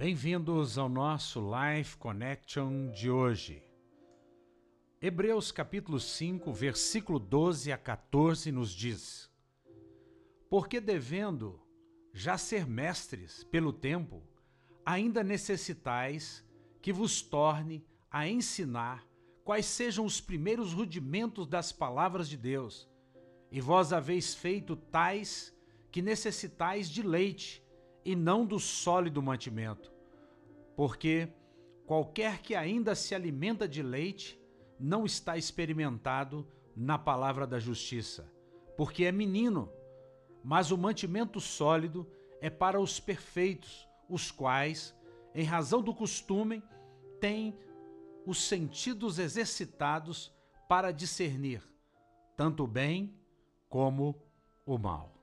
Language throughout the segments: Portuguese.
Bem-vindos ao nosso Life Connection de hoje. Hebreus capítulo 5, versículo 12 a 14 nos diz: Porque devendo já ser mestres pelo tempo, ainda necessitais que vos torne a ensinar quais sejam os primeiros rudimentos das palavras de Deus, e vós haveis feito tais que necessitais de leite e não do sólido mantimento. Porque qualquer que ainda se alimenta de leite não está experimentado na palavra da justiça, porque é menino. Mas o mantimento sólido é para os perfeitos, os quais, em razão do costume, têm os sentidos exercitados para discernir tanto o bem como o mal.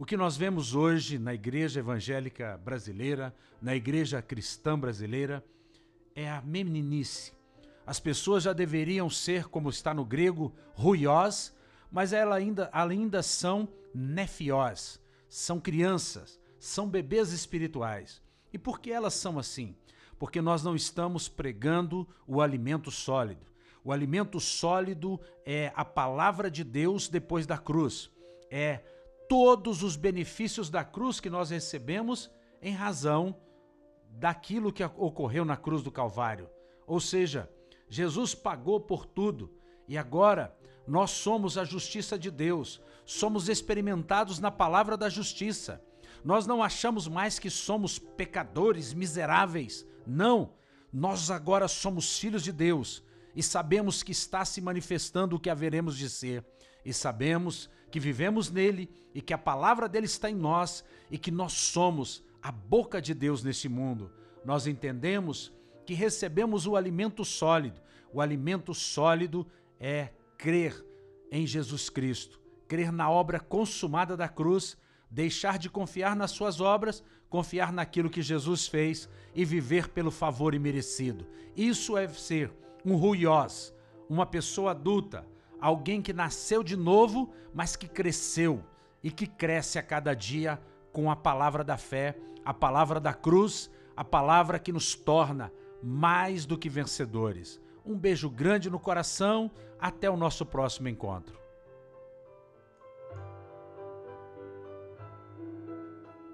O que nós vemos hoje na igreja evangélica brasileira, na igreja cristã brasileira, é a meninice. As pessoas já deveriam ser, como está no grego, ruiós, mas elas ainda, ainda são nefiós, são crianças, são bebês espirituais. E por que elas são assim? Porque nós não estamos pregando o alimento sólido. O alimento sólido é a palavra de Deus depois da cruz. É todos os benefícios da cruz que nós recebemos em razão daquilo que ocorreu na cruz do Calvário. Ou seja, Jesus pagou por tudo e agora nós somos a justiça de Deus, somos experimentados na palavra da justiça. Nós não achamos mais que somos pecadores miseráveis. Não, nós agora somos filhos de Deus e sabemos que está se manifestando o que haveremos de ser. E sabemos que vivemos nele e que a palavra dele está em nós e que nós somos a boca de Deus nesse mundo. Nós entendemos que recebemos o alimento sólido. O alimento sólido é crer em Jesus Cristo, crer na obra consumada da cruz, deixar de confiar nas suas obras, confiar naquilo que Jesus fez e viver pelo favor imerecido. Isso é ser um ruiós, uma pessoa adulta, alguém que nasceu de novo, mas que cresceu e que cresce a cada dia com a palavra da fé, a palavra da cruz, a palavra que nos torna mais do que vencedores. Um beijo grande no coração, até o nosso próximo encontro.